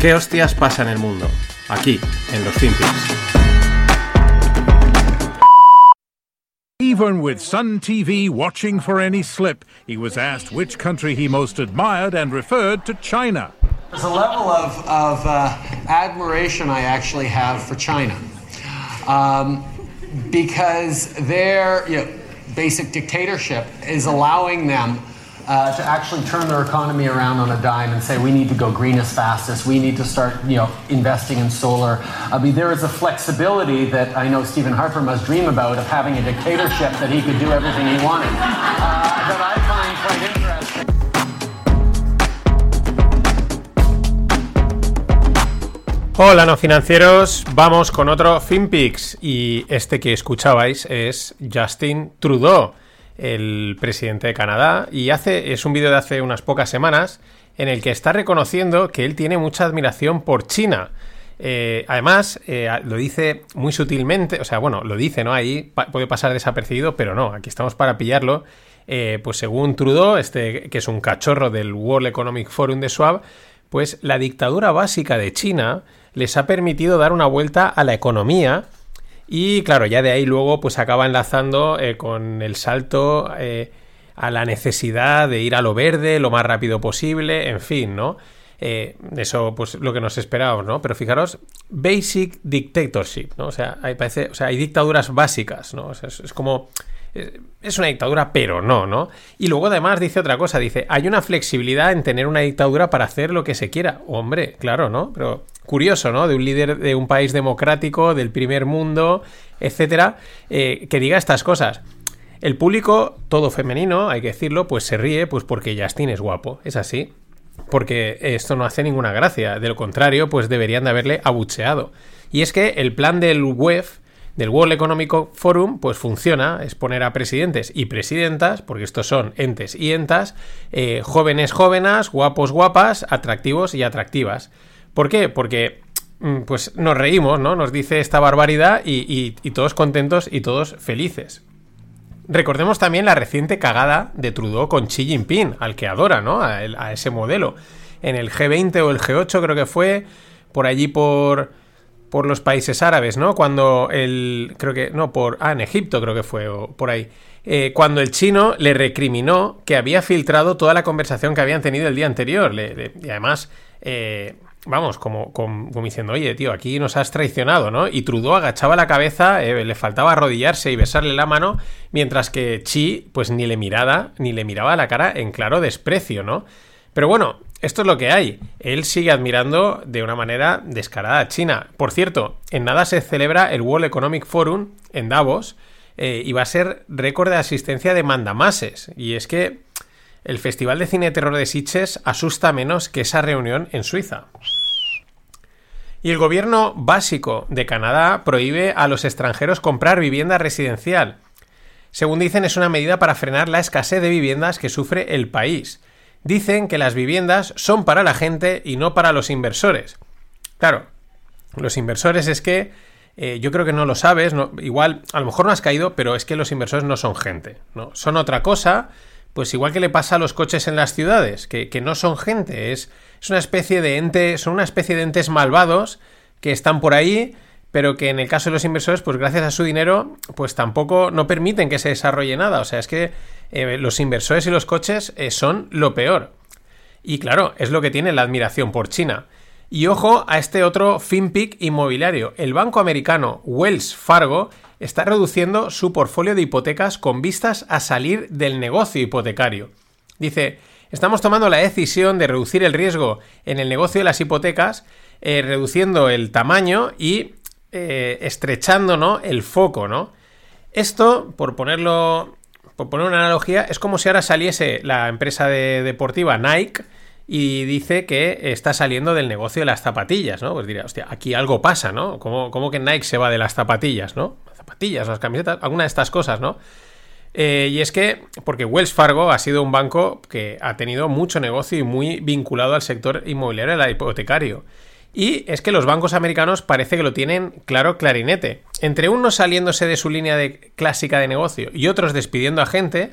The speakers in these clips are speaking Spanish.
¿Qué hostias pasa en el mundo? Aquí, en los Finpics. Even with Sun TV watching for any slip, he was asked which country he most admired and referred to China. There's a level of, of uh, admiration I actually have for China. Um, because their you know, basic dictatorship is allowing them uh, to actually turn their economy around on a dime and say we need to go green as fast as we need to start you know investing in solar. I mean there is a flexibility that i know stephen harper must dream about of having a dictatorship that he could do everything he wanted. Uh, that i find quite interesting. Hola no financieros, vamos con otro FinPix. Y este que escuchabais es Justin Trudeau, el presidente de Canadá y hace es un vídeo de hace unas pocas semanas en el que está reconociendo que él tiene mucha admiración por China. Eh, además, eh, lo dice muy sutilmente, o sea, bueno, lo dice, ¿no? Ahí puede pasar desapercibido, pero no, aquí estamos para pillarlo. Eh, pues según Trudeau, este que es un cachorro del World Economic Forum de Schwab, pues la dictadura básica de China les ha permitido dar una vuelta a la economía y claro, ya de ahí luego pues acaba enlazando eh, con el salto eh, a la necesidad de ir a lo verde lo más rápido posible, en fin, ¿no? Eh, eso pues lo que nos esperábamos, ¿no? Pero fijaros, basic dictatorship, ¿no? O sea, hay, parece, o sea, hay dictaduras básicas, ¿no? O sea, es, es como es una dictadura, pero no, ¿no? Y luego además dice otra cosa, dice, hay una flexibilidad en tener una dictadura para hacer lo que se quiera. Hombre, claro, ¿no? Pero curioso, ¿no? De un líder de un país democrático, del primer mundo, etcétera, eh, que diga estas cosas. El público, todo femenino, hay que decirlo, pues se ríe, pues porque Justin es guapo, es así. Porque esto no hace ninguna gracia. De lo contrario, pues deberían de haberle abucheado. Y es que el plan del WEF del World Economic Forum, pues funciona, es poner a presidentes y presidentas, porque estos son entes y entas, eh, jóvenes jóvenes, guapos guapas, atractivos y atractivas. ¿Por qué? Porque mm, pues nos reímos, ¿no? Nos dice esta barbaridad y, todos contentos y todos felices. Recordemos también la reciente cagada de Trudeau con Xi Jinping, al que adora, ¿no? A, ese modelo. En el G20 o el G8 creo que fue, por allí por por los países árabes, ¿no? Cuando el. Creo que. No, por. Ah, en Egipto creo que fue, o por ahí. Eh, cuando el chino le recriminó que había filtrado toda la conversación que habían tenido el día anterior. y además. Eh, vamos, como, como, diciendo, oye, tío, aquí nos has traicionado, ¿no? Y Trudeau agachaba la cabeza, eh, le faltaba arrodillarse y besarle la mano, mientras que Chi, pues ni le miraba, ni le miraba la cara en claro desprecio, ¿no? Pero bueno, esto es lo que hay. Él sigue admirando de una manera descarada a China. Por cierto, en nada se celebra el World Economic Forum en Davos eh, y va a ser récord de asistencia de mandamases. Y es que el Festival de Cine Terror de Sitges asusta menos que esa reunión en Suiza. Y el gobierno básico de Canadá prohíbe a los extranjeros comprar vivienda residencial. Según dicen, es una medida para frenar la escasez de viviendas que sufre el país dicen que las viviendas son para la gente y no para los inversores. Claro, los inversores es que eh, yo creo que no lo sabes, igual a lo mejor no has caído, pero es que los inversores no son gente, ¿no? Son otra cosa, pues igual que le pasa a los coches en las ciudades, que, no son gente, es, es, una especie de ente, son una especie de entes malvados que están por ahí, pero que en el caso de los inversores, pues gracias a su dinero, pues tampoco no permiten que se desarrolle nada. O sea, es que eh, los inversores y los coches eh, son lo peor. Y claro, es lo que tiene la admiración por China. Y ojo a este otro FinPic inmobiliario. El banco americano Wells Fargo está reduciendo su portfolio de hipotecas con vistas a salir del negocio hipotecario. Dice, estamos tomando la decisión de reducir el riesgo en el negocio de las hipotecas, eh, reduciendo el tamaño y eh, estrechando ¿no? el foco, ¿no? Esto, por ponerlo, por poner una analogía, es como si ahora saliese la empresa deportiva Nike y dice que está saliendo del negocio de las zapatillas, ¿no? Pues diría, hostia, aquí algo pasa, ¿no? ¿Cómo, que Nike se va de las zapatillas, ¿no? Las zapatillas, las camisetas, alguna de estas cosas, ¿no? Eh, y es que, porque Wells Fargo ha sido un banco que ha tenido mucho negocio y muy vinculado al sector inmobiliario, al hipotecario. Y es que los bancos americanos parece que lo tienen claro clarinete. Entre unos saliéndose de su línea de clásica de negocio y otros despidiendo a gente,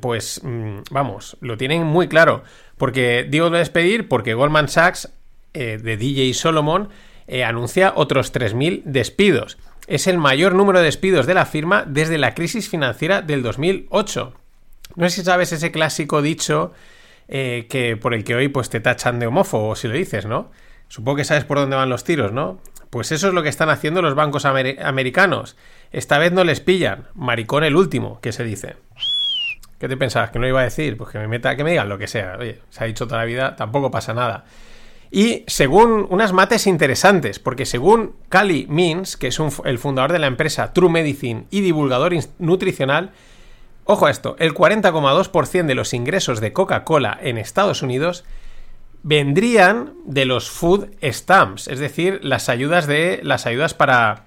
pues mm, vamos, lo tienen muy claro. Porque digo de despedir porque Goldman Sachs eh, de DJ Solomon eh, anuncia otros 3.000 despidos. Es el mayor número de despidos de la firma desde la crisis financiera del 2008. No sé si sabes ese clásico dicho eh, que por el que hoy pues te tachan de homófobo si lo dices, ¿no? Supongo que sabes por dónde van los tiros, ¿no? Pues eso es lo que están haciendo los bancos americanos. Esta vez no les pillan. Maricón el último, que se dice. ¿Qué te pensabas? ¿Que no iba a decir? Pues que me meta, que me digan lo que sea. Oye, se ha dicho toda la vida, tampoco pasa nada. Y según unas mates interesantes, porque según Cali Means, que es el fundador de la empresa True Medicine y divulgador nutricional, ojo a esto, el 40,2% de los ingresos de Coca-Cola en Estados Unidos vendrían de los food stamps, es decir, las ayudas de las ayudas para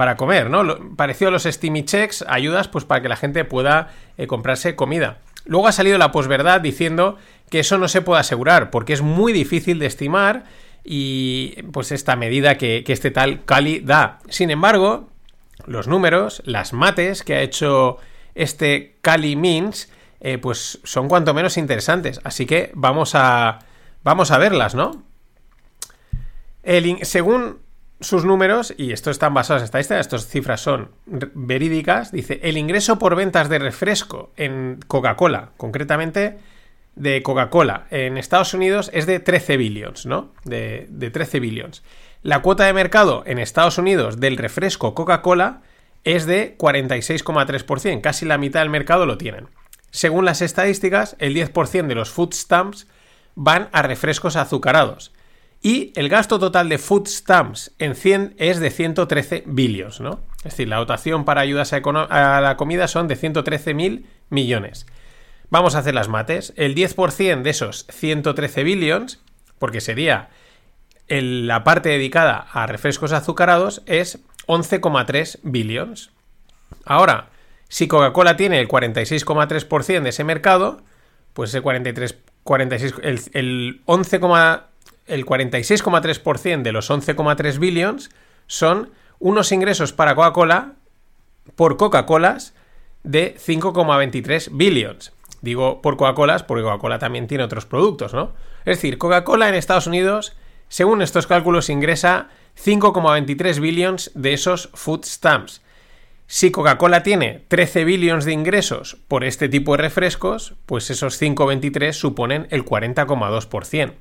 para comer, ¿no? Parecido a los Steamy Checks, ayudas pues para que la gente pueda eh, comprarse comida. Luego ha salido la posverdad diciendo que eso no se puede asegurar porque es muy difícil de estimar y pues esta medida que, este tal Cali da. Sin embargo, los números, las mates que ha hecho este Cali Means, eh, pues son cuanto menos interesantes. Así que vamos a, vamos a verlas, ¿no? El, según sus números, y estos están basados en estadísticas, estas cifras son verídicas, dice, el ingreso por ventas de refresco en Coca-Cola, concretamente de Coca-Cola en Estados Unidos es de 13 billions, ¿no? De, de 13 billions. La cuota de mercado en Estados Unidos del refresco Coca-Cola es de 46,3%, casi la mitad del mercado lo tienen. Según las estadísticas, el 10% de los food stamps van a refrescos azucarados y el gasto total de food stamps en 100 es de 113 billions, ¿no? Es decir, la dotación para ayudas a, la comida son de 113 mil millones. Vamos a hacer las mates. El 10% de esos 113 billions, porque sería la parte dedicada a refrescos azucarados, es 11,3 billions. Ahora, si Coca-Cola tiene el 46,3% de ese mercado, pues ese 43, 46, el, el 11, el 46,3% de los 11,3 billions son unos ingresos para Coca-Cola por Coca-Colas de 5,23 billions. Digo por Coca-Colas porque Coca-Cola también tiene otros productos, ¿no? Es decir, Coca-Cola en Estados Unidos, según estos cálculos, ingresa 5,23 billions de esos food stamps. Si Coca-Cola tiene 13 billions de ingresos por este tipo de refrescos, pues esos 5,23 suponen el 40,2%.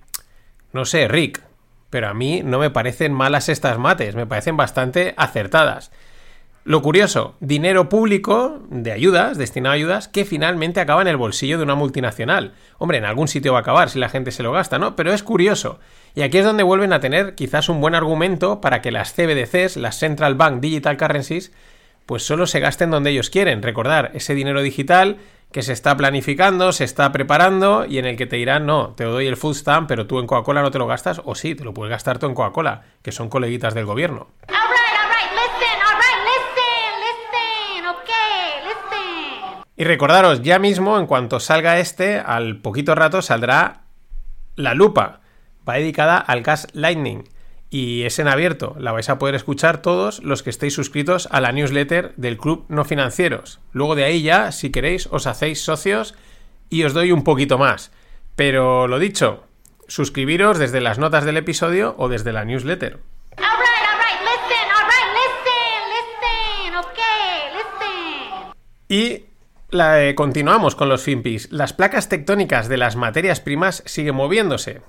No sé, Rick, pero a mí no me parecen malas estas mates, me parecen bastante acertadas. Lo curioso, dinero público de ayudas, destinado a ayudas, que finalmente acaba en el bolsillo de una multinacional. Hombre, en algún sitio va a acabar si la gente se lo gasta, ¿no? Pero es curioso. Y aquí es donde vuelven a tener quizás un buen argumento para que las CBDCs, las Central Bank Digital Currencies, pues solo se gasten donde ellos quieren. Recordar, ese dinero digital que se está planificando, se está preparando y en el que te dirán, no, te doy el food stamp, pero tú en Coca-Cola no te lo gastas, o sí, te lo puedes gastar tú en Coca-Cola, que son coleguitas del gobierno. Y recordaros, ya mismo, en cuanto salga este, al poquito rato saldrá la lupa. Va dedicada al gas lightning y es en abierto. La vais a poder escuchar todos los que estéis suscritos a la newsletter del Club No Financieros. Luego de ahí ya, si queréis, os hacéis socios y os doy un poquito más. Pero lo dicho, suscribiros desde las notas del episodio o desde la newsletter. Y continuamos con los FinPis. Las placas tectónicas de las materias primas siguen moviéndose.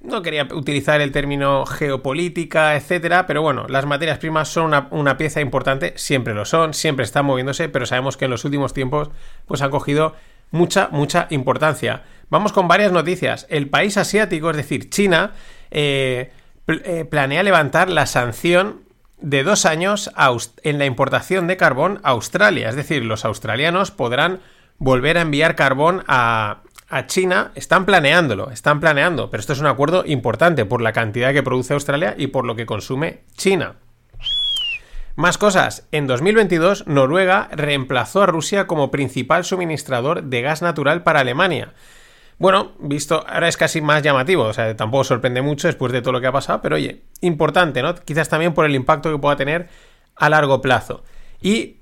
no quería utilizar el término geopolítica, etcétera, pero bueno, las materias primas son una, una, pieza importante, siempre lo son, siempre están moviéndose, pero sabemos que en los últimos tiempos pues han cogido mucha, mucha importancia. Vamos con varias noticias. El país asiático, es decir, China, eh, eh, planea levantar la sanción de dos años en la importación de carbón a Australia. Es decir, los australianos podrán volver a enviar carbón a, China. Están planeándolo, están planeando, pero esto es un acuerdo importante por la cantidad que produce Australia y por lo que consume China. Más cosas. En 2022, Noruega reemplazó a Rusia como principal suministrador de gas natural para Alemania. Bueno, visto, ahora es casi más llamativo, o sea, tampoco sorprende mucho después de todo lo que ha pasado, pero oye, importante, ¿no? Quizás también por el impacto que pueda tener a largo plazo. Y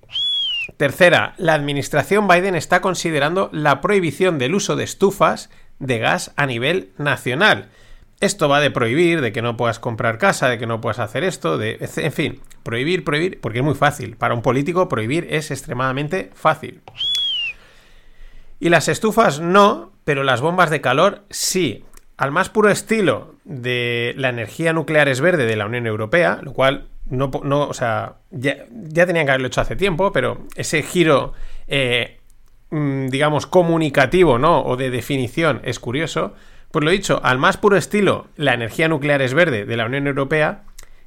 tercera, la administración Biden está considerando la prohibición del uso de estufas de gas a nivel nacional. esto va de prohibir, de que no puedas comprar casa, de que no puedas hacer esto, de, en fin, prohibir, prohibir, porque es muy fácil. Para un político prohibir es extremadamente fácil. Y las estufas no, pero las bombas de calor sí. Al más puro estilo de la energía nuclear es verde de la Unión Europea, lo cual no, no o sea, ya, tenían que haberlo hecho hace tiempo, pero ese giro, eh, mm, digamos, comunicativo, ¿no? O de definición es curioso. Pues lo dicho, al más puro estilo, la energía nuclear es verde de la Unión Europea,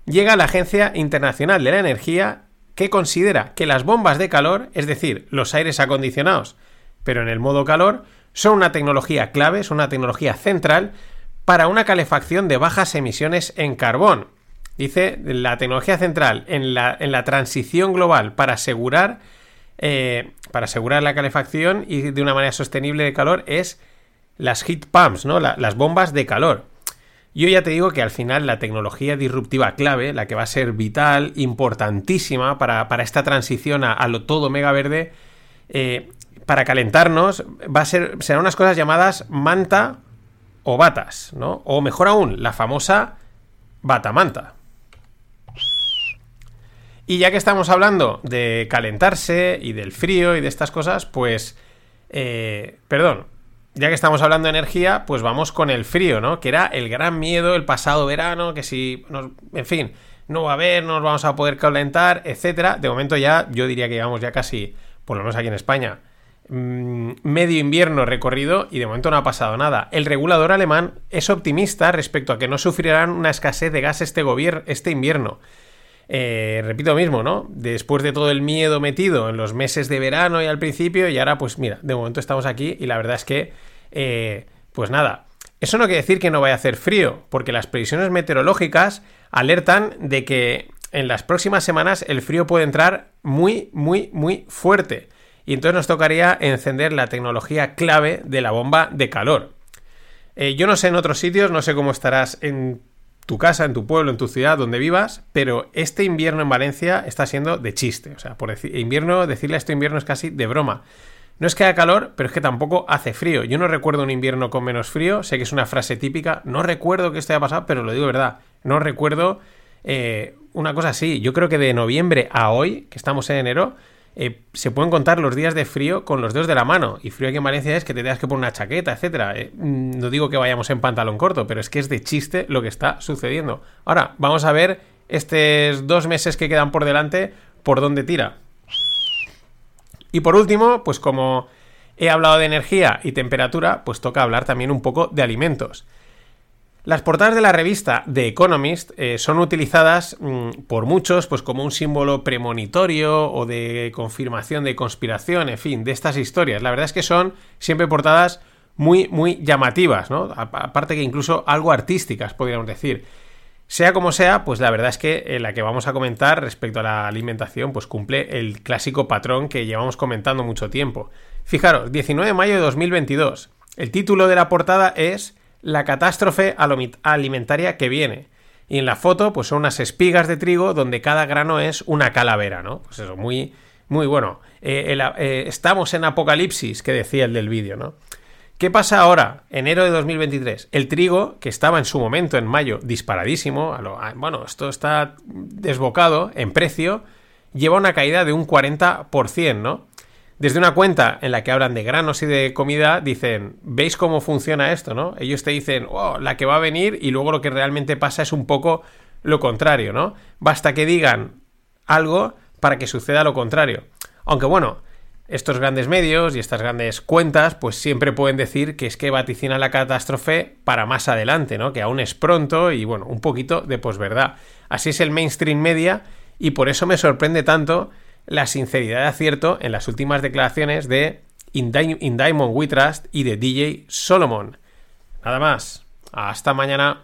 llega la Agencia Internacional de la Energía que considera que las bombas de calor, es decir, los aires acondicionados, pero en el modo calor, son una tecnología clave, es una tecnología central para una calefacción de bajas emisiones en carbón. Dice la tecnología central en la, en la transición global para asegurar, eh, para asegurar la calefacción y de una manera sostenible de calor es las heat pumps, ¿no? las bombas de calor. Yo ya te digo que al final la tecnología disruptiva clave, la que va a ser vital, importantísima para, esta transición a, lo todo mega verde, eh, para calentarnos, va a ser, serán unas cosas llamadas manta o batas, ¿no? O mejor aún, la famosa batamanta. Y ya que estamos hablando de calentarse y del frío y de estas cosas, pues... Eh, perdón, ya que estamos hablando de energía, pues vamos con el frío, ¿no? Que era el gran miedo el pasado verano, que si... en fin, no va a haber, no nos vamos a poder calentar, etcétera. De momento ya, yo diría que llevamos ya casi, por lo menos aquí en España, medio invierno recorrido y de momento no ha pasado nada. El regulador alemán es optimista respecto a que no sufrirán una escasez de gas este, este invierno. Eh, repito mismo, ¿no? Después de todo el miedo metido en los meses de verano y al principio, y ahora, pues mira, de momento estamos aquí y la verdad es que, eh, pues nada. Eso no quiere decir que no vaya a hacer frío, porque las previsiones meteorológicas alertan de que en las próximas semanas el frío puede entrar muy, muy, muy fuerte. Y entonces nos tocaría encender la tecnología clave de la bomba de calor. Eh, yo no sé en otros sitios, no sé cómo estarás en tu casa, en tu pueblo, en tu ciudad, donde vivas, pero este invierno en Valencia está siendo de chiste. O sea, por decir, invierno, decirle este invierno es casi de broma. No es que haga calor, pero es que tampoco hace frío. Yo no recuerdo un invierno con menos frío, sé que es una frase típica, no recuerdo que esto haya pasado, pero lo digo de verdad, no recuerdo eh, una cosa así. Yo creo que de noviembre a hoy, que estamos en enero, eh, se pueden contar los días de frío con los dedos de la mano. Y frío aquí en Valencia es que te tengas que poner una chaqueta, etcétera. Eh, mm, no digo que vayamos en pantalón corto, pero es que es de chiste lo que está sucediendo. Ahora, vamos a ver estos dos meses que quedan por delante por dónde tira. Y por último, pues como he hablado de energía y temperatura, pues toca hablar también un poco de alimentos. Las portadas de la revista The Economist eh, son utilizadas mm, por muchos pues como un símbolo premonitorio o de confirmación de conspiración, en fin, de estas historias. La verdad es que son siempre portadas muy, muy llamativas, ¿no? Aparte que incluso algo artísticas, podríamos decir. Sea como sea, pues la verdad es que eh, la que vamos a comentar respecto a la alimentación, pues cumple el clásico patrón que llevamos comentando mucho tiempo. Fijaros, 19 de mayo de 2022. El título de la portada es la catástrofe alimentaria que viene. Y en la foto, pues son unas espigas de trigo donde cada grano es una calavera, ¿no? Pues eso, muy, muy bueno. Eh, eh, estamos en apocalipsis, que decía el del vídeo, ¿no? ¿Qué pasa ahora, enero de 2023? El trigo, que estaba en su momento, en mayo, disparadísimo, bueno, esto está desbocado en precio, lleva una caída de un 40%, ¿no? Desde una cuenta en la que hablan de granos y de comida, dicen, ¿veis cómo funciona esto, no? Ellos te dicen, oh, la que va a venir y luego lo que realmente pasa es un poco lo contrario, ¿no? Basta que digan algo para que suceda lo contrario. Aunque bueno, estos grandes medios y estas grandes cuentas pues siempre pueden decir que es que vaticina la catástrofe para más adelante, ¿no? Que aún es pronto y bueno, un poquito de posverdad. Así es el mainstream media y por eso me sorprende tanto la sinceridad de acierto en las últimas declaraciones de In, Diamond We Trust y de DJ Solomon. Nada más. Hasta mañana.